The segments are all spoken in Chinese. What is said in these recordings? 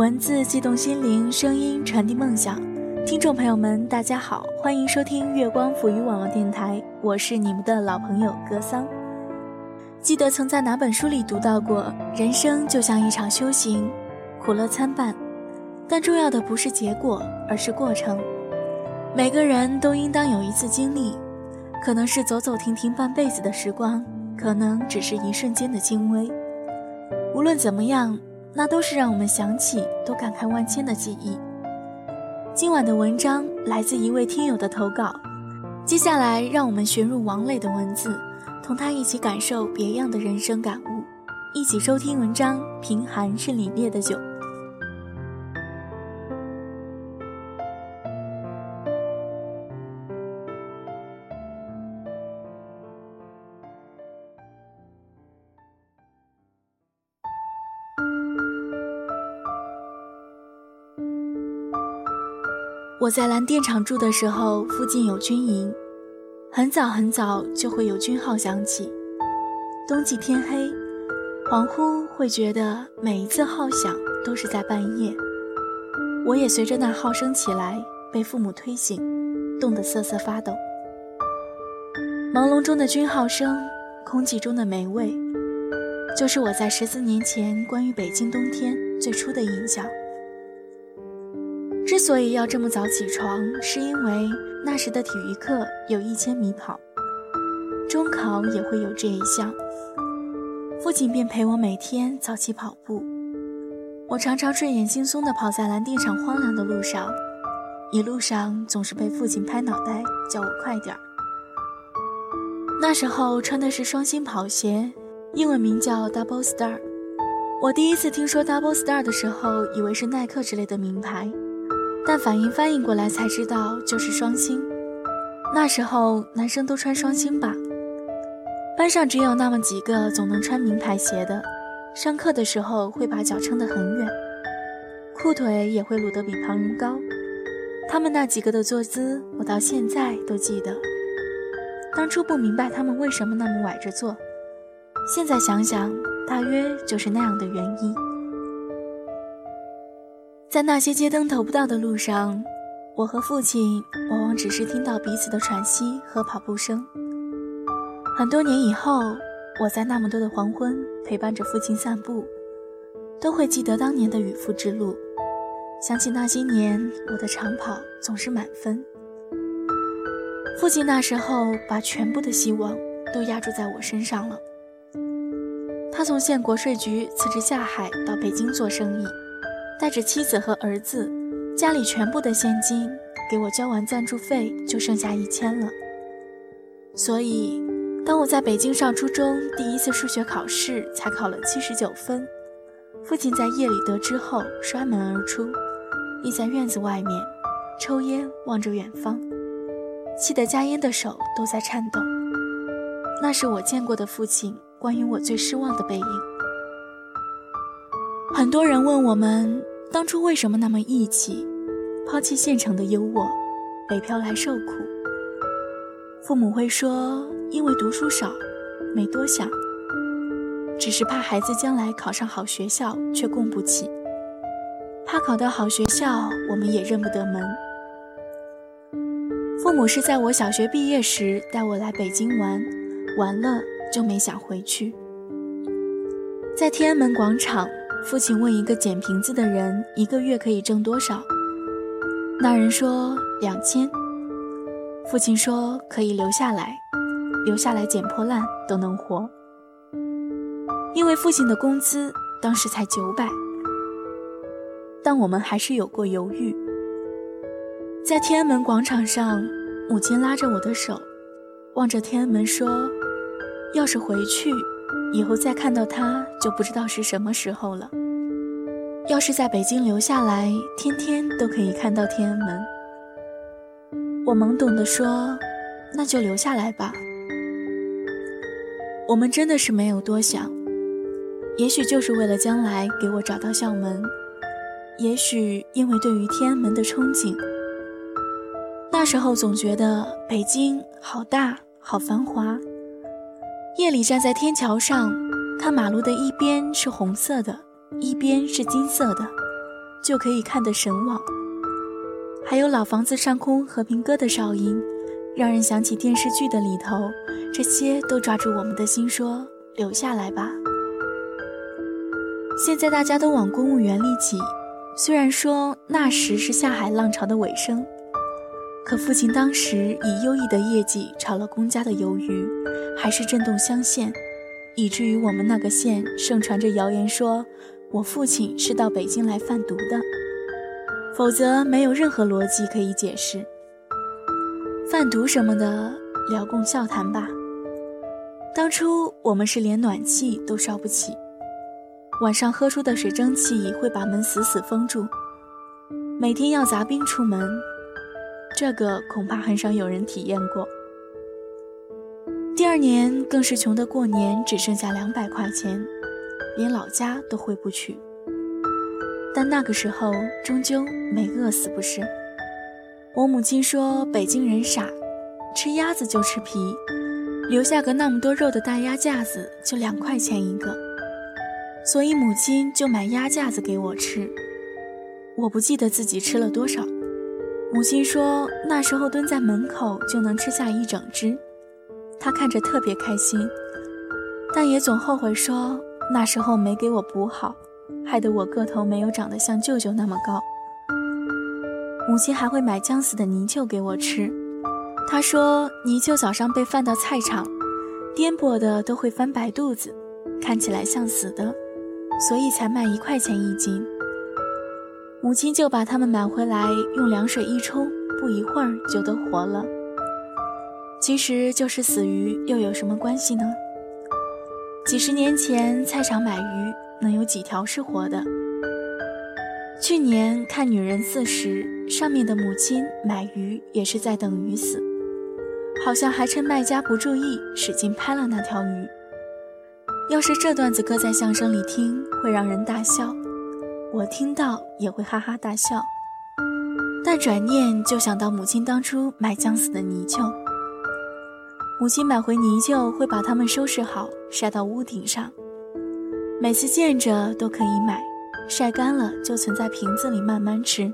文字悸动心灵，声音传递梦想。听众朋友们，大家好，欢迎收听月光抚育网络电台，我是你们的老朋友格桑。记得曾在哪本书里读到过，人生就像一场修行，苦乐参半，但重要的不是结果，而是过程。每个人都应当有一次经历，可能是走走停停半辈子的时光，可能只是一瞬间的轻微。无论怎么样。那都是让我们想起都感慨万千的记忆。今晚的文章来自一位听友的投稿，接下来让我们旋入王磊的文字，同他一起感受别样的人生感悟，一起收听文章《贫寒是凛冽的酒》。我在蓝电厂住的时候，附近有军营，很早很早就会有军号响起。冬季天黑，恍惚会觉得每一次号响都是在半夜。我也随着那号声起来，被父母推醒，冻得瑟瑟发抖。朦胧中的军号声，空气中的霉味，就是我在十四年前关于北京冬天最初的印象。之所以要这么早起床，是因为那时的体育课有一千米跑，中考也会有这一项。父亲便陪我每天早起跑步，我常常睡眼惺忪地跑在蓝电厂荒凉的路上，一路上总是被父亲拍脑袋叫我快点儿。那时候穿的是双星跑鞋，英文名叫 Double Star。我第一次听说 Double Star 的时候，以为是耐克之类的名牌。但反应翻译过来才知道，就是双星。那时候男生都穿双星吧，班上只有那么几个总能穿名牌鞋的，上课的时候会把脚撑得很远，裤腿也会撸得比旁人高。他们那几个的坐姿，我到现在都记得。当初不明白他们为什么那么崴着坐，现在想想，大约就是那样的原因。在那些街灯投不到的路上，我和父亲往往只是听到彼此的喘息和跑步声。很多年以后，我在那么多的黄昏陪伴着父亲散步，都会记得当年的与父之路，想起那些年我的长跑总是满分。父亲那时候把全部的希望都压注在我身上了。他从县国税局辞职下海到北京做生意。带着妻子和儿子，家里全部的现金给我交完赞助费，就剩下一千了。所以，当我在北京上初中第一次数学考试才考了七十九分，父亲在夜里得知后摔门而出，立在院子外面，抽烟望着远方，气得加烟的手都在颤抖。那是我见过的父亲关于我最失望的背影。很多人问我们。当初为什么那么义气，抛弃县城的优渥，北漂来受苦？父母会说，因为读书少，没多想，只是怕孩子将来考上好学校却供不起，怕考到好学校我们也认不得门。父母是在我小学毕业时带我来北京玩，玩了就没想回去，在天安门广场。父亲问一个捡瓶子的人：“一个月可以挣多少？”那人说：“两千。”父亲说：“可以留下来，留下来捡破烂都能活。”因为父亲的工资当时才九百，但我们还是有过犹豫。在天安门广场上，母亲拉着我的手，望着天安门说：“要是回去。”以后再看到他，就不知道是什么时候了。要是在北京留下来，天天都可以看到天安门。我懵懂地说：“那就留下来吧。”我们真的是没有多想，也许就是为了将来给我找到校门，也许因为对于天安门的憧憬。那时候总觉得北京好大，好繁华。夜里站在天桥上，看马路的一边是红色的，一边是金色的，就可以看得神往。还有老房子上空和平鸽的哨音，让人想起电视剧的里头，这些都抓住我们的心，说留下来吧。现在大家都往公务员里挤，虽然说那时是下海浪潮的尾声。可父亲当时以优异的业绩炒了公家的鱿鱼，还是震动乡县，以至于我们那个县盛传着谣言说，我父亲是到北京来贩毒的，否则没有任何逻辑可以解释。贩毒什么的，聊共笑谈吧。当初我们是连暖气都烧不起，晚上喝出的水蒸气会把门死死封住，每天要砸冰出门。这个恐怕很少有人体验过。第二年更是穷得过年只剩下两百块钱，连老家都回不去。但那个时候终究没饿死，不是？我母亲说北京人傻，吃鸭子就吃皮，留下个那么多肉的大鸭架子就两块钱一个，所以母亲就买鸭架子给我吃。我不记得自己吃了多少。母亲说，那时候蹲在门口就能吃下一整只，她看着特别开心，但也总后悔说那时候没给我补好，害得我个头没有长得像舅舅那么高。母亲还会买将死的泥鳅给我吃，她说泥鳅早上被放到菜场，颠簸的都会翻白肚子，看起来像死的，所以才卖一块钱一斤。母亲就把它们买回来，用凉水一冲，不一会儿就都活了。其实就是死鱼，又有什么关系呢？几十年前菜场买鱼，能有几条是活的？去年看《女人四十》，上面的母亲买鱼也是在等鱼死，好像还趁卖家不注意，使劲拍了那条鱼。要是这段子搁在相声里听，会让人大笑。我听到也会哈哈大笑，但转念就想到母亲当初买将死的泥鳅。母亲买回泥鳅会把它们收拾好，晒到屋顶上，每次见着都可以买，晒干了就存在瓶子里慢慢吃。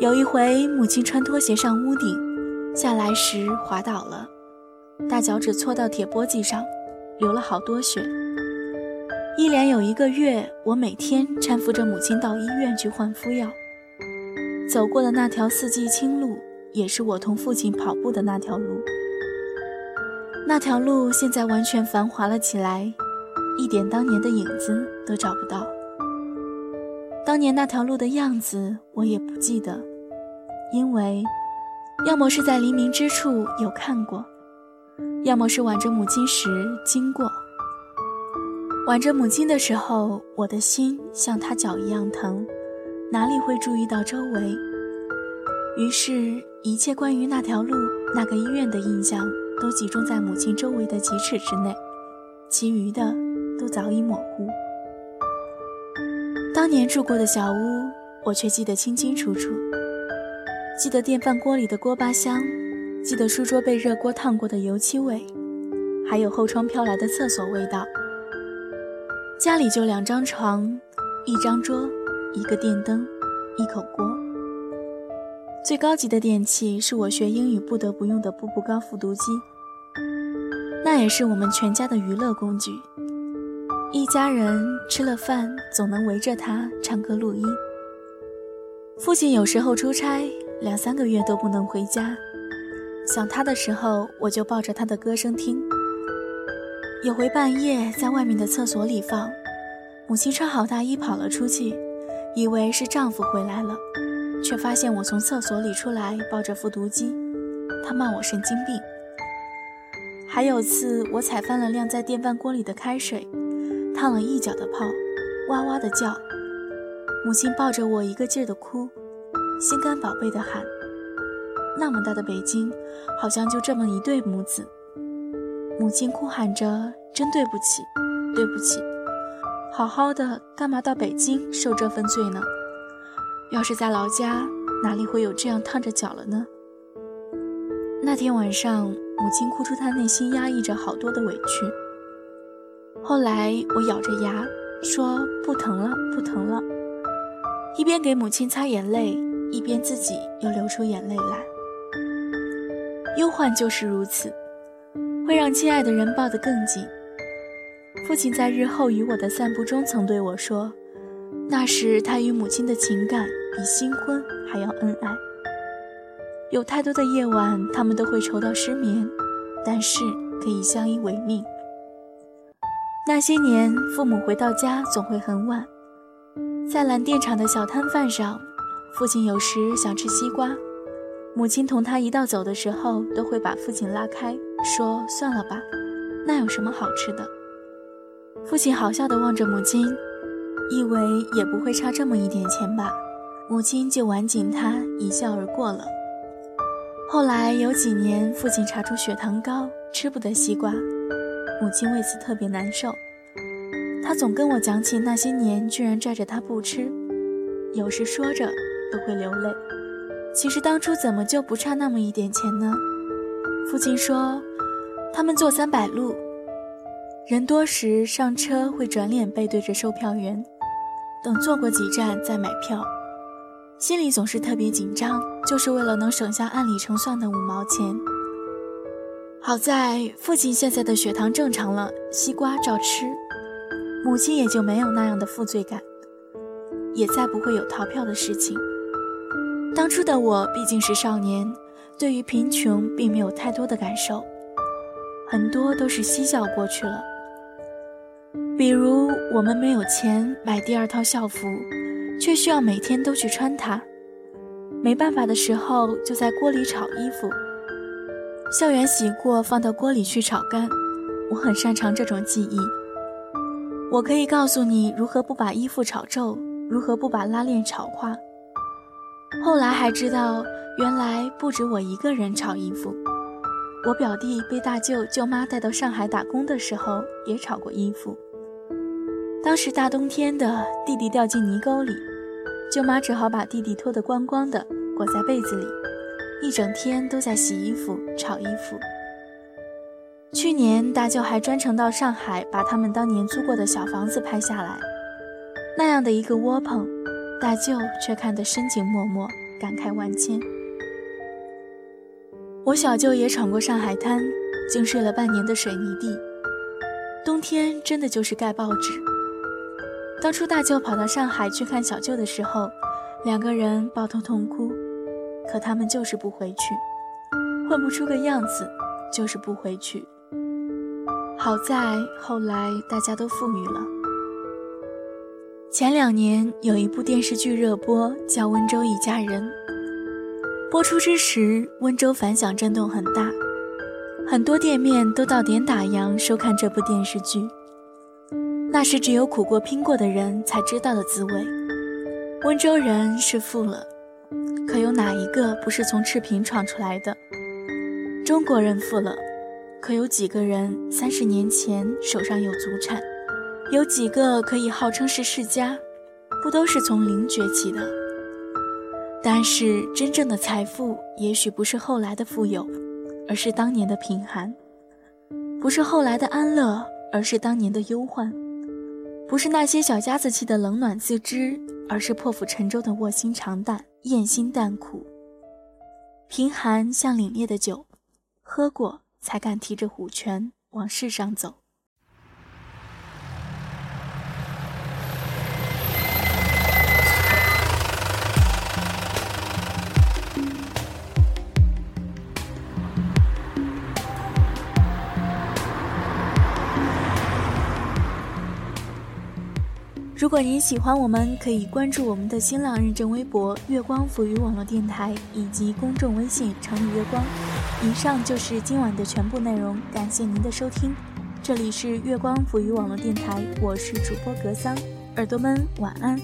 有一回，母亲穿拖鞋上屋顶，下来时滑倒了，大脚趾搓到铁簸箕上，流了好多血。一连有一个月，我每天搀扶着母亲到医院去换敷药。走过的那条四季青路，也是我同父亲跑步的那条路。那条路现在完全繁华了起来，一点当年的影子都找不到。当年那条路的样子，我也不记得，因为要么是在黎明之处有看过，要么是挽着母亲时经过。挽着母亲的时候，我的心像她脚一样疼，哪里会注意到周围？于是，一切关于那条路、那个医院的印象，都集中在母亲周围的几尺之内，其余的都早已模糊。当年住过的小屋，我却记得清清楚楚，记得电饭锅里的锅巴香，记得书桌被热锅烫过的油漆味，还有后窗飘来的厕所味道。家里就两张床，一张桌，一个电灯，一口锅。最高级的电器是我学英语不得不用的步步高复读机，那也是我们全家的娱乐工具。一家人吃了饭，总能围着它唱歌录音。父亲有时候出差，两三个月都不能回家，想他的时候，我就抱着他的歌声听。有回半夜在外面的厕所里放，母亲穿好大衣跑了出去，以为是丈夫回来了，却发现我从厕所里出来抱着复读机，她骂我神经病。还有次我踩翻了晾在电饭锅里的开水，烫了一脚的泡，哇哇的叫，母亲抱着我一个劲儿的哭，心肝宝贝的喊，那么大的北京，好像就这么一对母子。母亲哭喊着：“真对不起，对不起，好好的干嘛到北京受这份罪呢？要是在老家，哪里会有这样烫着脚了呢？”那天晚上，母亲哭出她内心压抑着好多的委屈。后来我咬着牙说：“不疼了，不疼了。”一边给母亲擦眼泪，一边自己又流出眼泪来。忧患就是如此，会让亲爱的人抱得更紧。父亲在日后与我的散步中曾对我说，那时他与母亲的情感比新婚还要恩爱。有太多的夜晚，他们都会愁到失眠，但是可以相依为命。那些年，父母回到家总会很晚，在蓝电厂的小摊贩上，父亲有时想吃西瓜，母亲同他一道走的时候，都会把父亲拉开，说：“算了吧，那有什么好吃的？”父亲好笑地望着母亲，以为也不会差这么一点钱吧，母亲就挽紧他，一笑而过了。后来有几年，父亲查出血糖高，吃不得西瓜，母亲为此特别难受。他总跟我讲起那些年居然拽着他不吃，有时说着都会流泪。其实当初怎么就不差那么一点钱呢？父亲说，他们坐三百路，人多时上车会转脸背对着售票员，等坐过几站再买票。心里总是特别紧张，就是为了能省下按里程算的五毛钱。好在父亲现在的血糖正常了，西瓜照吃，母亲也就没有那样的负罪感，也再不会有逃票的事情。当初的我毕竟是少年，对于贫穷并没有太多的感受，很多都是嬉笑过去了。比如我们没有钱买第二套校服。却需要每天都去穿它，没办法的时候就在锅里炒衣服。校园洗过放到锅里去炒干，我很擅长这种技艺。我可以告诉你如何不把衣服炒皱，如何不把拉链炒化。后来还知道，原来不止我一个人炒衣服。我表弟被大舅舅妈带到上海打工的时候，也炒过衣服。当时大冬天的，弟弟掉进泥沟里。舅妈只好把弟弟脱得光光的，裹在被子里，一整天都在洗衣服、炒衣服。去年大舅还专程到上海，把他们当年租过的小房子拍下来。那样的一个窝棚，大舅却看得深情脉脉，感慨万千。我小舅也闯过上海滩，竟睡了半年的水泥地，冬天真的就是盖报纸。当初大舅跑到上海去看小舅的时候，两个人抱头痛哭，可他们就是不回去，混不出个样子，就是不回去。好在后来大家都富裕了。前两年有一部电视剧热播，叫《温州一家人》，播出之时，温州反响震动很大，很多店面都到点打烊收看这部电视剧。那是只有苦过拼过的人才知道的滋味。温州人是富了，可有哪一个不是从赤贫闯出来的？中国人富了，可有几个人三十年前手上有祖产？有几个可以号称是世家？不都是从零崛起的？但是真正的财富，也许不是后来的富有，而是当年的贫寒；不是后来的安乐，而是当年的忧患。不是那些小家子气的冷暖自知，而是破釜沉舟的卧薪尝胆、咽心淡苦。贫寒像凛冽的酒，喝过才敢提着虎拳往世上走。如果您喜欢我们，可以关注我们的新浪认证微博“月光抚语网络电台”以及公众微信“城里月光”。以上就是今晚的全部内容，感谢您的收听。这里是月光抚语网络电台，我是主播格桑，耳朵们晚安。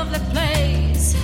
lovely place.